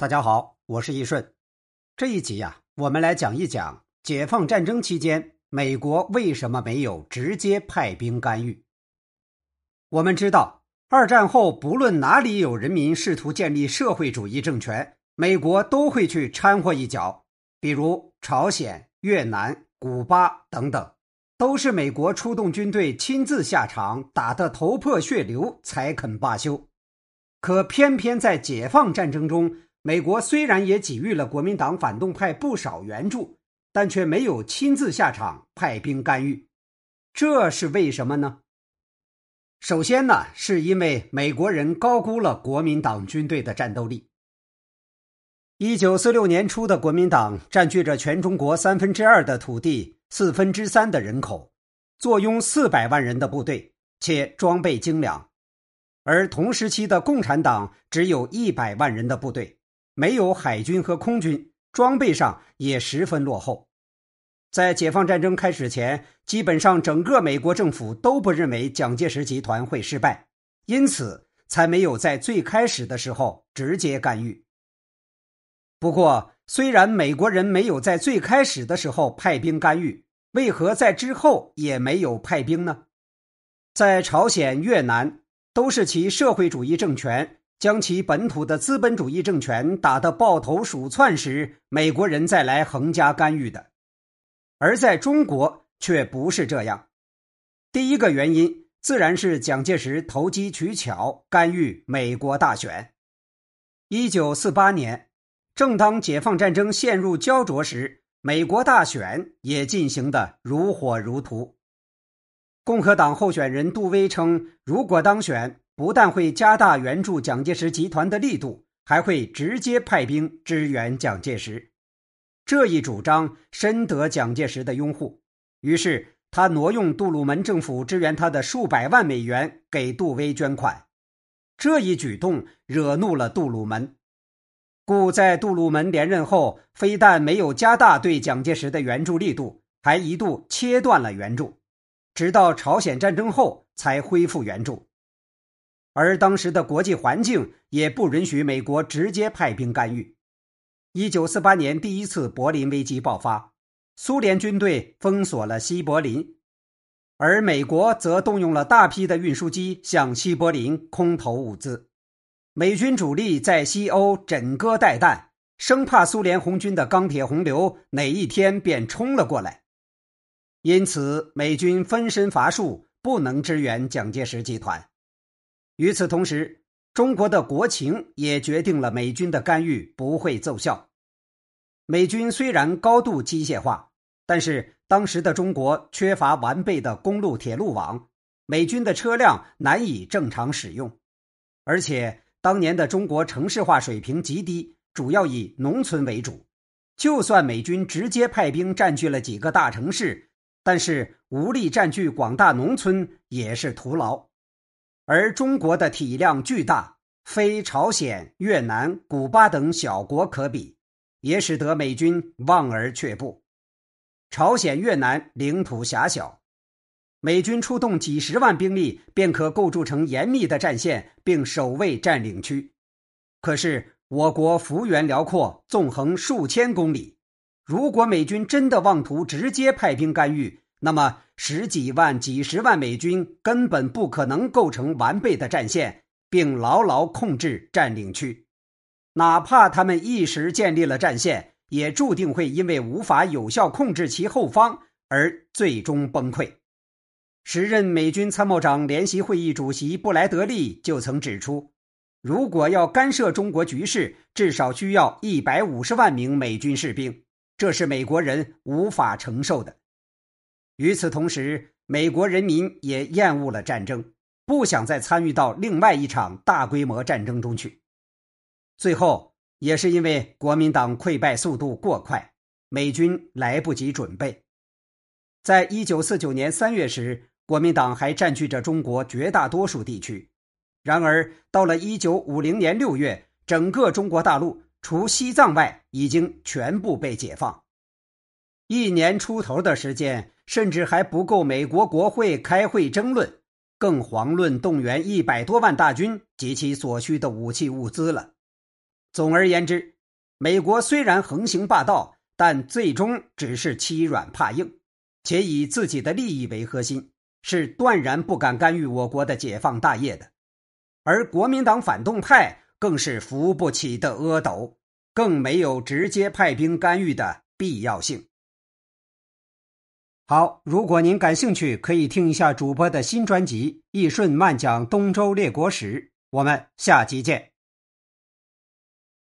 大家好，我是易顺。这一集呀，我们来讲一讲解放战争期间美国为什么没有直接派兵干预。我们知道，二战后不论哪里有人民试图建立社会主义政权，美国都会去掺和一脚，比如朝鲜、越南、古巴等等，都是美国出动军队亲自下场，打得头破血流才肯罢休。可偏偏在解放战争中，美国虽然也给予了国民党反动派不少援助，但却没有亲自下场派兵干预，这是为什么呢？首先呢，是因为美国人高估了国民党军队的战斗力。一九四六年初的国民党占据着全中国三分之二的土地、四分之三的人口，坐拥四百万人的部队，且装备精良；而同时期的共产党只有一百万人的部队。没有海军和空军，装备上也十分落后。在解放战争开始前，基本上整个美国政府都不认为蒋介石集团会失败，因此才没有在最开始的时候直接干预。不过，虽然美国人没有在最开始的时候派兵干预，为何在之后也没有派兵呢？在朝鲜、越南都是其社会主义政权。将其本土的资本主义政权打得抱头鼠窜时，美国人再来横加干预的；而在中国却不是这样。第一个原因自然是蒋介石投机取巧，干预美国大选。一九四八年，正当解放战争陷入焦灼时，美国大选也进行的如火如荼。共和党候选人杜威称，如果当选。不但会加大援助蒋介石集团的力度，还会直接派兵支援蒋介石。这一主张深得蒋介石的拥护，于是他挪用杜鲁门政府支援他的数百万美元给杜威捐款。这一举动惹怒了杜鲁门，故在杜鲁门连任后，非但没有加大对蒋介石的援助力度，还一度切断了援助，直到朝鲜战争后才恢复援助。而当时的国际环境也不允许美国直接派兵干预。一九四八年，第一次柏林危机爆发，苏联军队封锁了西柏林，而美国则动用了大批的运输机向西柏林空投物资。美军主力在西欧枕戈待旦，生怕苏联红军的钢铁洪流哪一天便冲了过来。因此，美军分身乏术，不能支援蒋介石集团。与此同时，中国的国情也决定了美军的干预不会奏效。美军虽然高度机械化，但是当时的中国缺乏完备的公路铁路网，美军的车辆难以正常使用，而且当年的中国城市化水平极低，主要以农村为主。就算美军直接派兵占据了几个大城市，但是无力占据广大农村也是徒劳。而中国的体量巨大，非朝鲜、越南、古巴等小国可比，也使得美军望而却步。朝鲜、越南领土狭小，美军出动几十万兵力便可构筑成严密的战线，并守卫占领区。可是我国幅员辽阔，纵横数千公里，如果美军真的妄图直接派兵干预，那么，十几万、几十万美军根本不可能构成完备的战线，并牢牢控制占领区。哪怕他们一时建立了战线，也注定会因为无法有效控制其后方而最终崩溃。时任美军参谋长联席会议主席布莱德利就曾指出，如果要干涉中国局势，至少需要一百五十万名美军士兵，这是美国人无法承受的。与此同时，美国人民也厌恶了战争，不想再参与到另外一场大规模战争中去。最后，也是因为国民党溃败速度过快，美军来不及准备。在一九四九年三月时，国民党还占据着中国绝大多数地区；然而，到了一九五零年六月，整个中国大陆除西藏外，已经全部被解放。一年出头的时间。甚至还不够美国国会开会争论，更遑论动员一百多万大军及其所需的武器物资了。总而言之，美国虽然横行霸道，但最终只是欺软怕硬，且以自己的利益为核心，是断然不敢干预我国的解放大业的。而国民党反动派更是扶不起的阿斗，更没有直接派兵干预的必要性。好，如果您感兴趣，可以听一下主播的新专辑《易顺漫讲东周列国史》，我们下集见。